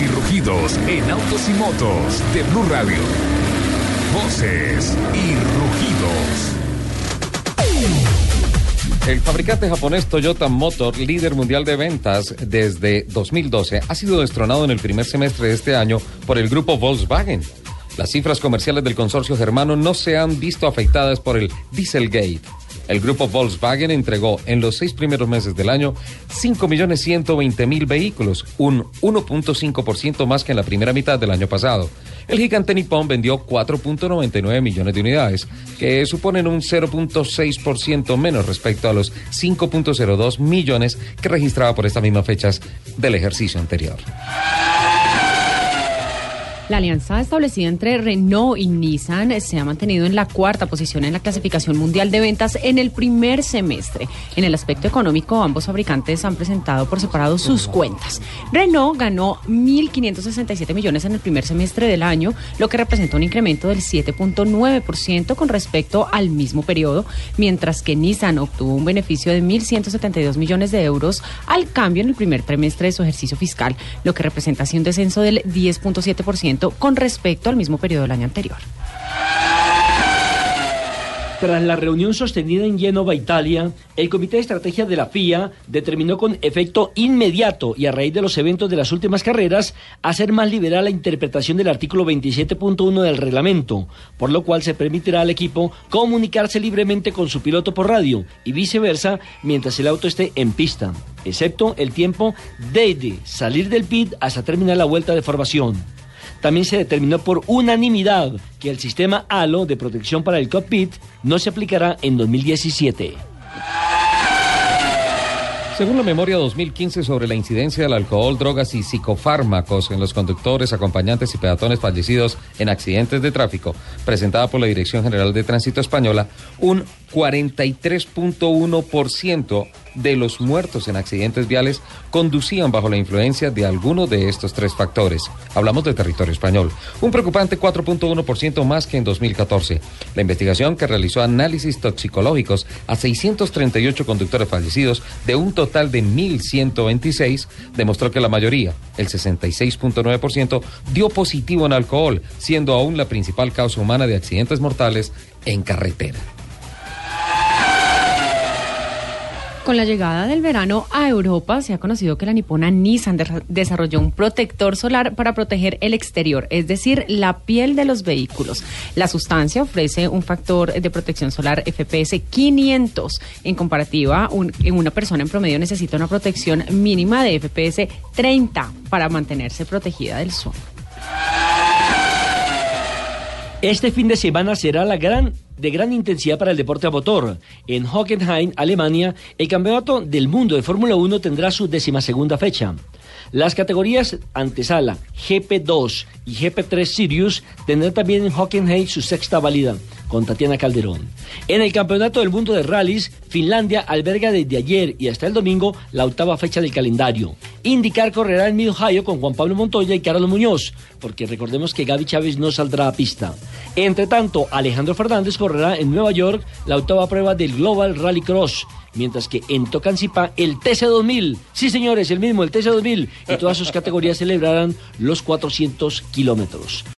Y rugidos en autos y motos de Blue Radio. Voces y rugidos. El fabricante japonés Toyota Motor, líder mundial de ventas desde 2012, ha sido destronado en el primer semestre de este año por el grupo Volkswagen. Las cifras comerciales del consorcio germano no se han visto afectadas por el Dieselgate. El grupo Volkswagen entregó en los seis primeros meses del año 5.120.000 vehículos, un 1.5% más que en la primera mitad del año pasado. El gigante nipón vendió 4.99 millones de unidades, que suponen un 0.6% menos respecto a los 5.02 millones que registraba por estas mismas fechas del ejercicio anterior. La alianza establecida entre Renault y Nissan se ha mantenido en la cuarta posición en la clasificación mundial de ventas en el primer semestre. En el aspecto económico, ambos fabricantes han presentado por separado sus cuentas. Renault ganó 1.567 millones en el primer semestre del año, lo que representa un incremento del 7.9% con respecto al mismo periodo, mientras que Nissan obtuvo un beneficio de 1.172 millones de euros al cambio en el primer trimestre de su ejercicio fiscal, lo que representa así un descenso del 10.7% con respecto al mismo periodo del año anterior. Tras la reunión sostenida en Génova, Italia, el Comité de Estrategia de la FIA determinó con efecto inmediato y a raíz de los eventos de las últimas carreras hacer más liberal la interpretación del artículo 27.1 del reglamento, por lo cual se permitirá al equipo comunicarse libremente con su piloto por radio y viceversa mientras el auto esté en pista, excepto el tiempo desde salir del pit hasta terminar la vuelta de formación también se determinó por unanimidad que el sistema HALO de protección para el cockpit no se aplicará en 2017. Según la memoria 2015 sobre la incidencia del alcohol, drogas y psicofármacos en los conductores, acompañantes y peatones fallecidos en accidentes de tráfico, presentada por la Dirección General de Tránsito Española, un 43.1% de los muertos en accidentes viales conducían bajo la influencia de alguno de estos tres factores. Hablamos de territorio español. Un preocupante 4.1% más que en 2014. La investigación que realizó análisis toxicológicos a 638 conductores fallecidos de un total de 1.126 demostró que la mayoría, el 66.9%, dio positivo en alcohol, siendo aún la principal causa humana de accidentes mortales en carretera. Con la llegada del verano a Europa, se ha conocido que la nipona Nissan desarrolló un protector solar para proteger el exterior, es decir, la piel de los vehículos. La sustancia ofrece un factor de protección solar FPS 500. En comparativa, una persona en promedio necesita una protección mínima de FPS 30 para mantenerse protegida del sol. Este fin de semana será la gran de gran intensidad para el deporte a motor. En Hockenheim, Alemania, el campeonato del mundo de Fórmula 1 tendrá su decimasegunda fecha. Las categorías antesala, GP2 y GP3 Sirius tendrán también en Hockenheim su sexta válida, con Tatiana Calderón. En el Campeonato del Mundo de Rallys, Finlandia alberga desde ayer y hasta el domingo la octava fecha del calendario. Indicar correrá en Mid-Ohio con Juan Pablo Montoya y Carlos Muñoz, porque recordemos que Gaby Chávez no saldrá a pista. Entre tanto, Alejandro Fernández correrá en Nueva York la octava prueba del Global Rally Cross mientras que en Tocancipá el TC2000, sí señores, el mismo, el TC2000, y todas sus categorías celebrarán los 400 kilómetros.